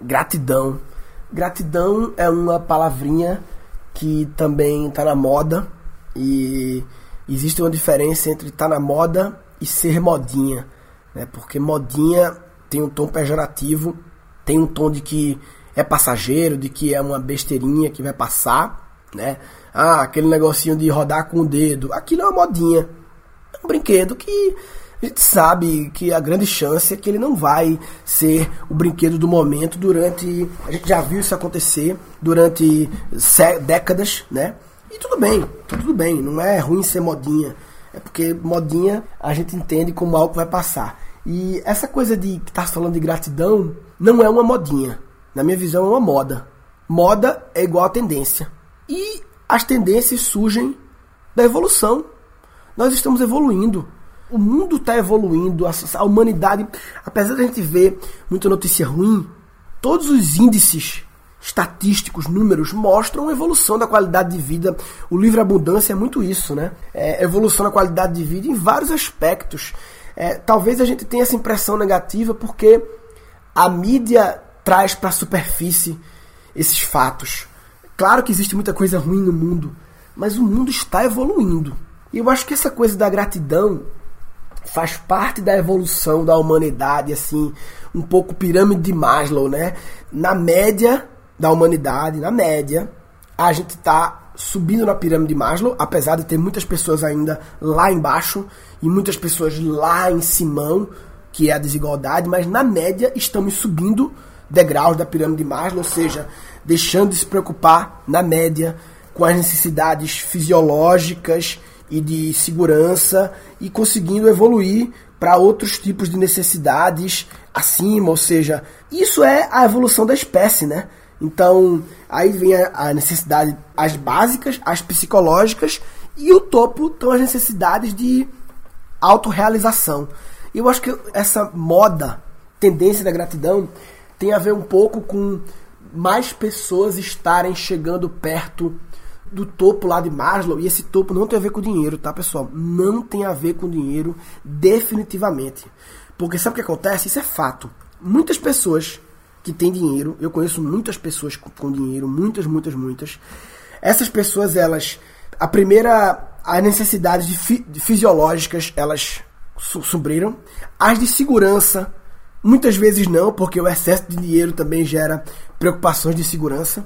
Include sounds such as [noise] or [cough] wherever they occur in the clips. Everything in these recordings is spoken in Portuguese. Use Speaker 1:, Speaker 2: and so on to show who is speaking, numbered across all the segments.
Speaker 1: Gratidão. Gratidão é uma palavrinha que também está na moda e existe uma diferença entre estar tá na moda e ser modinha, né? Porque modinha tem um tom pejorativo, tem um tom de que é passageiro, de que é uma besteirinha que vai passar, né? Ah, aquele negocinho de rodar com o dedo, aquilo é uma modinha, é um brinquedo que a gente sabe que a grande chance é que ele não vai ser o brinquedo do momento durante. A gente já viu isso acontecer durante décadas, né? E tudo bem, tudo bem, não é ruim ser modinha. É porque modinha a gente entende como algo vai passar. E essa coisa de que tá falando de gratidão não é uma modinha. Na minha visão, é uma moda. Moda é igual a tendência. E as tendências surgem da evolução. Nós estamos evoluindo o mundo está evoluindo, a, a, humanidade, apesar de a gente ver muita notícia ruim, todos os índices estatísticos, números, mostram a evolução da qualidade de vida. O livre abundância é muito isso, né? É, evolução da qualidade de vida em vários aspectos. É, talvez a gente tenha essa impressão negativa porque a mídia traz para a superfície esses fatos. Claro que existe muita coisa ruim no mundo, mas o mundo está evoluindo. E eu acho que essa coisa da gratidão faz parte da evolução da humanidade, assim, um pouco pirâmide de Maslow, né? Na média da humanidade, na média, a gente está subindo na pirâmide de Maslow, apesar de ter muitas pessoas ainda lá embaixo e muitas pessoas lá em cima, que é a desigualdade, mas na média estamos subindo degraus da pirâmide de Maslow, ou seja, deixando de se preocupar na média com as necessidades fisiológicas e de segurança e conseguindo evoluir para outros tipos de necessidades acima, ou seja, isso é a evolução da espécie, né? Então, aí vem a, necessidade, as básicas, as psicológicas, e o topo estão as necessidades de autorrealização. Eu acho que essa moda, tendência da gratidão, tem a ver um pouco com mais pessoas estarem chegando perto do topo lá de Maslow, e esse topo não tem a ver com dinheiro, tá, pessoal? Não tem a ver com dinheiro, definitivamente. Porque sabe o que acontece? Isso é fato. Muitas pessoas que têm dinheiro, eu conheço muitas pessoas com dinheiro, muitas, muitas, muitas. Essas pessoas, elas. A primeira. As necessidades de fi, de fisiológicas, elas subriram. As de segurança, muitas vezes não, porque o excesso de dinheiro também gera preocupações de segurança.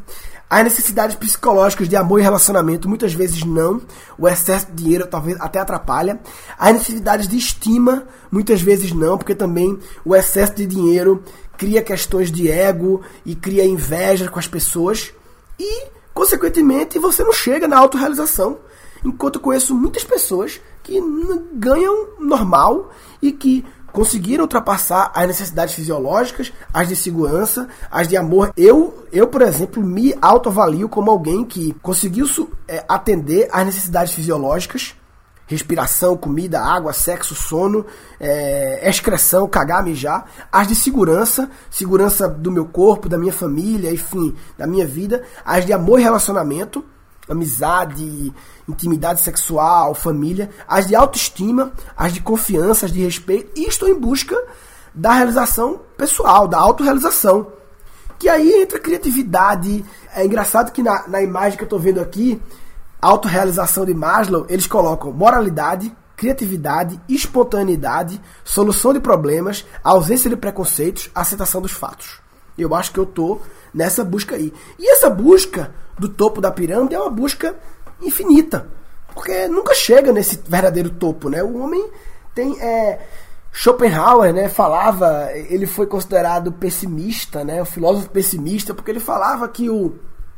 Speaker 1: As necessidades psicológicas de amor e relacionamento muitas vezes não. O excesso de dinheiro talvez até atrapalha. As necessidades de estima muitas vezes não, porque também o excesso de dinheiro cria questões de ego e cria inveja com as pessoas. E, consequentemente, você não chega na autorrealização. Enquanto eu conheço muitas pessoas que ganham normal e que conseguiram ultrapassar as necessidades fisiológicas, as de segurança, as de amor. Eu, eu por exemplo, me autoavalio como alguém que conseguiu é, atender às necessidades fisiológicas, respiração, comida, água, sexo, sono, é, excreção, cagar, mijar, as de segurança, segurança do meu corpo, da minha família, enfim, da minha vida, as de amor e relacionamento, amizade, intimidade sexual, família, as de autoestima, as de confiança, as de respeito, e estou em busca da realização pessoal, da autorrealização. Que aí entra criatividade. É engraçado que na, na imagem que eu estou vendo aqui, autorrealização de Maslow, eles colocam moralidade, criatividade, espontaneidade, solução de problemas, ausência de preconceitos, aceitação dos fatos. Eu acho que eu estou nessa busca aí. E essa busca do topo da pirâmide é uma busca infinita. Porque nunca chega nesse verdadeiro topo, né? O homem tem. É, Schopenhauer, né, falava, ele foi considerado pessimista, né, o filósofo pessimista, porque ele falava que o,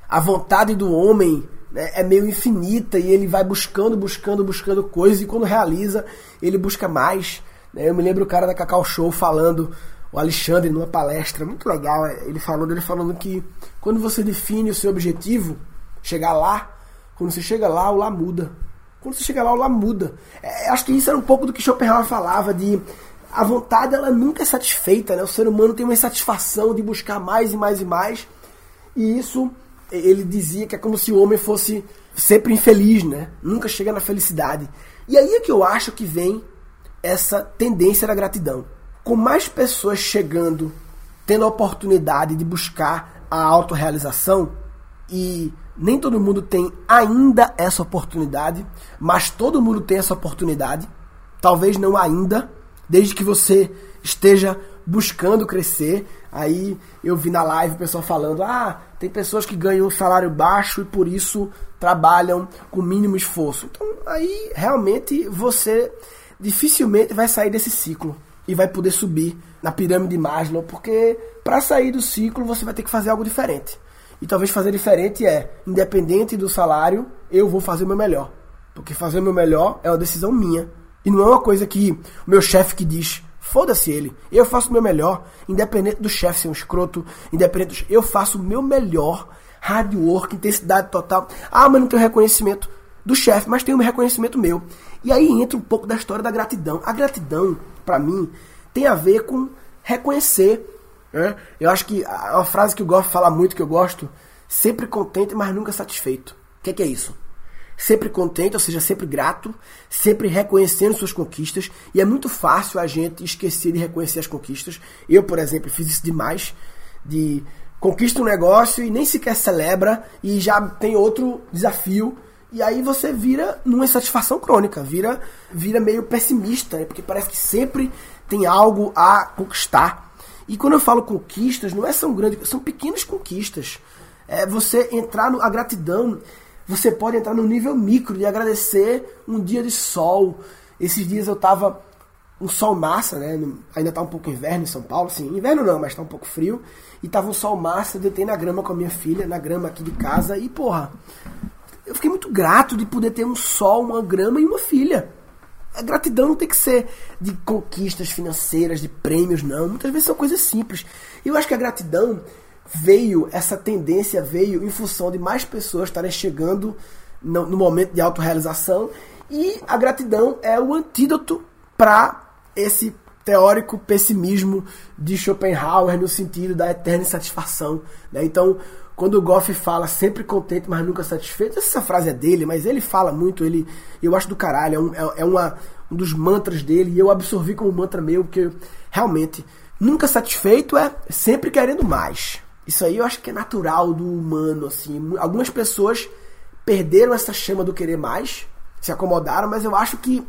Speaker 1: a vontade do homem né, é meio infinita e ele vai buscando, buscando, buscando coisas e quando realiza, ele busca mais. Né? Eu me lembro o cara da Cacau Show falando o Alexandre numa palestra muito legal, ele falando, ele falando que quando você define o seu objetivo, chegar lá, quando você chega lá, o lá muda. Quando você chega lá, o lá muda. É, acho que isso era um pouco do que Schopenhauer falava de a vontade ela nunca é satisfeita, né? O ser humano tem uma insatisfação de buscar mais e mais e mais. E isso ele dizia que é como se o homem fosse sempre infeliz, né? Nunca chega na felicidade. E aí é que eu acho que vem essa tendência da gratidão com mais pessoas chegando tendo a oportunidade de buscar a autorrealização e nem todo mundo tem ainda essa oportunidade, mas todo mundo tem essa oportunidade. Talvez não ainda, desde que você esteja buscando crescer. Aí eu vi na live o pessoal falando: ah, tem pessoas que ganham um salário baixo e por isso trabalham com mínimo esforço. Então aí realmente você dificilmente vai sair desse ciclo e vai poder subir na pirâmide de Maslow, porque para sair do ciclo você vai ter que fazer algo diferente. E talvez fazer diferente é, independente do salário, eu vou fazer o meu melhor. Porque fazer o meu melhor é uma decisão minha. E não é uma coisa que o meu chefe que diz, foda-se ele, eu faço o meu melhor, independente do chefe ser um escroto, independente do... Eu faço o meu melhor, hard work, intensidade total. Ah, mas não tenho reconhecimento do chefe, mas tenho um reconhecimento meu. E aí entra um pouco da história da gratidão. A gratidão, para mim, tem a ver com reconhecer né? Eu acho que a, frase que o Goff fala muito, que eu gosto, sempre contente, mas nunca satisfeito. O que, é que é isso? Sempre contente, ou seja, sempre grato, sempre reconhecendo suas conquistas. E é muito fácil a gente esquecer de reconhecer as conquistas. Eu, por exemplo, fiz isso demais. De conquista um negócio e nem sequer celebra e já tem outro desafio. E aí você vira numa insatisfação crônica, vira, vira meio pessimista, né? porque parece que sempre tem algo a conquistar. E quando eu falo conquistas, não é são grandes, são pequenas conquistas. É você entrar no a gratidão, você pode entrar no nível micro de agradecer um dia de sol. Esses dias eu tava um sol massa, né? Ainda tá um pouco inverno em São Paulo, sim, inverno não, mas tá um pouco frio. E tava um sol massa, deitei na grama com a minha filha, na grama aqui de casa, e porra, eu fiquei muito grato de poder ter um sol, uma grama e uma filha. A gratidão não tem que ser de conquistas financeiras, de prêmios, não. Muitas vezes são coisas simples. E eu acho que a gratidão veio, essa tendência veio em função de mais pessoas estarem chegando no, momento de autorrealização. E a gratidão é o antídoto para esse teórico pessimismo de Schopenhauer no sentido da eterna insatisfação. Né? Então, quando o Goff fala sempre contente, mas nunca satisfeito, essa frase é dele, mas ele fala muito, ele eu acho do caralho, é, um, é, é uma, um dos mantras dele, e eu absorvi como mantra meu, porque realmente, nunca satisfeito é sempre querendo mais. Isso aí eu acho que é natural do humano, assim. Algumas pessoas perderam essa chama do querer mais, se acomodaram, mas eu acho que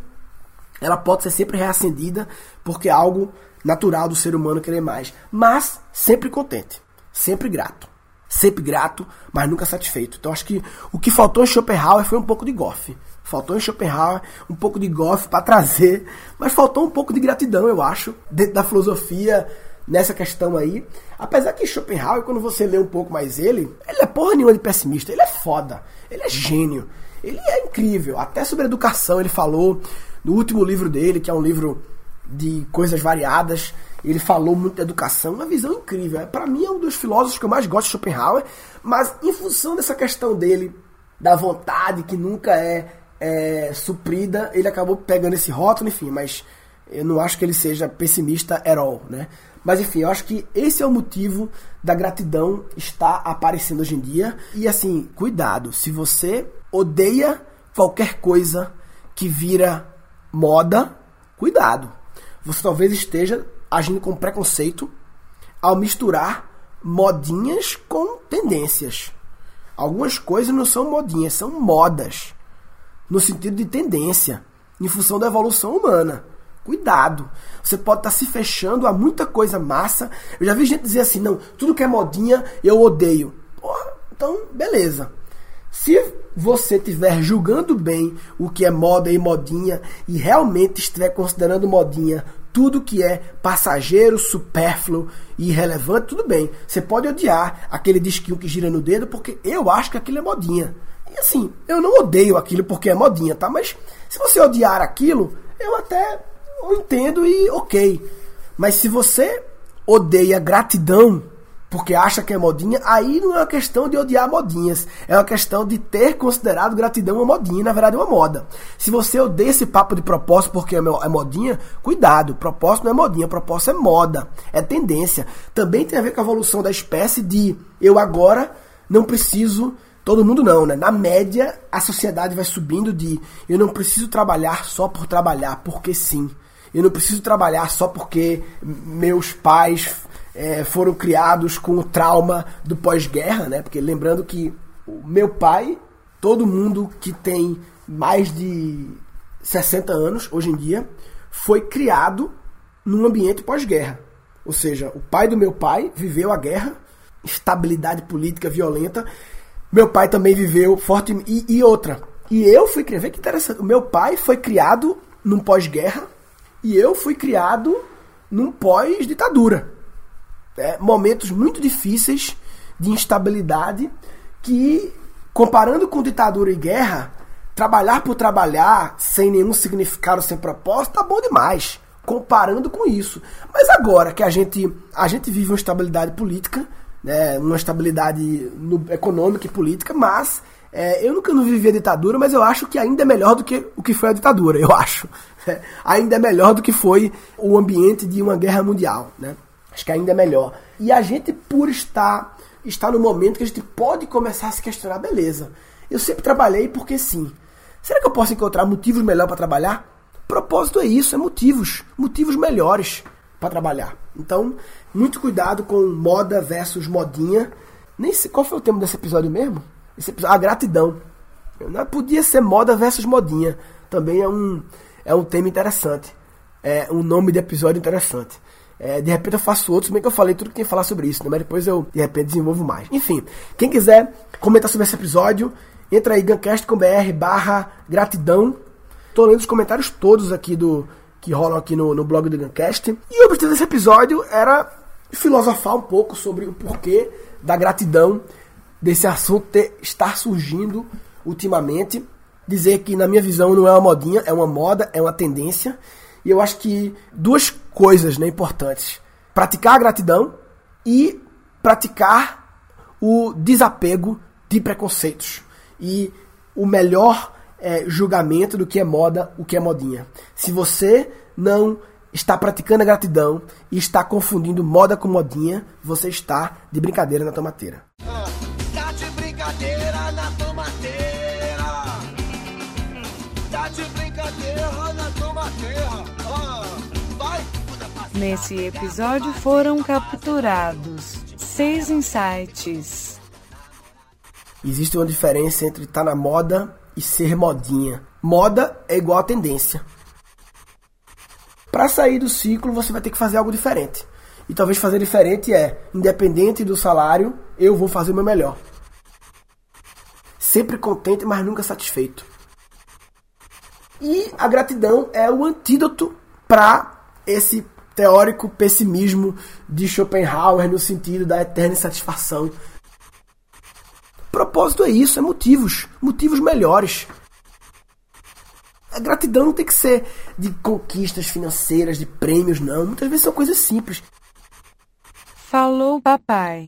Speaker 1: ela pode ser sempre reacendida, porque é algo natural do ser humano querer mais. Mas sempre contente, sempre grato sempre grato, mas nunca satisfeito. Então acho que o que faltou em Schopenhauer foi um pouco de Goff. Faltou em Schopenhauer um pouco de Goff para trazer, mas faltou um pouco de gratidão, eu acho, dentro da filosofia nessa questão aí. Apesar que Schopenhauer, quando você lê um pouco mais ele, ele é porra nenhuma de pessimista, ele é foda, ele é gênio, ele é incrível. Até sobre educação ele falou no último livro dele, que é um livro de coisas variadas, ele falou muito de educação, uma visão incrível. Para mim é um dos filósofos que eu mais gosto de Schopenhauer, mas em função dessa questão dele, da vontade que nunca é, é suprida, ele acabou pegando esse rótulo, enfim, mas eu não acho que ele seja pessimista at all, né? Mas enfim, eu acho que esse é o motivo da gratidão estar aparecendo hoje em dia. E assim, cuidado, se você odeia qualquer coisa que vira moda, cuidado. Você talvez esteja agindo com preconceito ao misturar modinhas com tendências. Algumas coisas não são modinhas, são modas. No sentido de tendência, em função da evolução humana. Cuidado. Você pode estar tá se fechando a muita coisa massa. Eu já vi gente dizer assim: não, tudo que é modinha eu odeio. Porra, então, beleza. Se você estiver julgando bem o que é moda e modinha e realmente estiver considerando modinha tudo que é passageiro, supérfluo e irrelevante, tudo bem. Você pode odiar aquele disquinho que gira no dedo, porque eu acho que aquilo é modinha. E assim, eu não odeio aquilo porque é modinha, tá? Mas se você odiar aquilo, eu até entendo e ok. Mas se você odeia gratidão porque acha que é modinha, aí não é uma questão de odiar modinhas, é uma questão de ter considerado gratidão uma modinha, na verdade uma moda. Se você odeia esse papo de propósito porque é, é modinha, cuidado, propósito não é modinha, propósito é moda, é tendência. Também tem a ver com a evolução da espécie de eu agora não preciso, todo mundo não, né? Na média, a sociedade vai subindo de eu não preciso trabalhar só por trabalhar, porque sim. Eu não preciso trabalhar só porque meus pais é, foram criados com o trauma do pós-guerra, né? Porque lembrando que o meu pai, todo mundo que tem mais de 60 anos hoje em dia, foi criado num ambiente pós-guerra. Ou seja, o pai do meu pai viveu a guerra, estabilidade política violenta. Meu pai também viveu forte e, e outra. E eu fui criado, que interessante. O meu pai foi criado num pós-guerra e eu fui criado num pós-ditadura é, momentos muito difíceis de instabilidade que, comparando com ditadura e guerra, trabalhar por trabalhar, sem nenhum significado, sem propósito, tá bom demais. Comparando com isso. Mas agora que a gente, a gente vive uma estabilidade política, né, uma estabilidade no, econômica e política, mas é, eu nunca não vivi a ditadura, mas eu acho que ainda é melhor do que o que foi a ditadura, eu acho. [laughs] É, ainda é melhor do que foi o ambiente de uma guerra mundial. Né? Acho que ainda é melhor. E a gente, por estar, estar no momento que a gente pode começar a se questionar, beleza. Eu sempre trabalhei porque sim. Será que eu posso encontrar motivos melhores para trabalhar? Propósito é isso, é motivos. Motivos melhores para trabalhar. Então, muito cuidado com moda versus modinha. Nem sei qual foi o tema desse episódio mesmo? Esse episódio, a gratidão. Não podia ser moda versus modinha. Também é um, é um tema interessante. É um nome de episódio interessante. É, de repente eu faço outros, bem que eu falei tudo que tem que falar sobre isso, né? mas depois eu de repente desenvolvo mais. Enfim, quem quiser comentar sobre esse episódio, entra aí gancast.br barra gratidão. Tô lendo os comentários todos aqui do que rolam aqui no, no blog do Gancast. E o objetivo desse episódio era filosofar um pouco sobre o porquê da gratidão desse assunto ter, estar surgindo ultimamente. Dizer que, na minha visão, não é uma modinha, é uma moda, é uma tendência. E eu acho que duas coisas né, importantes: praticar a gratidão e praticar o desapego de preconceitos. E o melhor é, julgamento do que é moda, o que é modinha. Se você não está praticando a gratidão e está confundindo moda com modinha, você está de brincadeira na tomateira.
Speaker 2: Nesse episódio foram capturados seis insights.
Speaker 1: Existe uma diferença entre estar tá na moda e ser modinha. Moda é igual a tendência. Para sair do ciclo, você vai ter que fazer algo diferente. E talvez fazer diferente é, independente do salário, eu vou fazer o meu melhor. Sempre contente, mas nunca satisfeito. E a gratidão é o antídoto para esse teórico pessimismo de Schopenhauer no sentido da eterna insatisfação. Propósito é isso, é motivos, motivos melhores. A gratidão não tem que ser de conquistas financeiras, de prêmios, não. Muitas vezes são coisas simples.
Speaker 2: Falou, papai.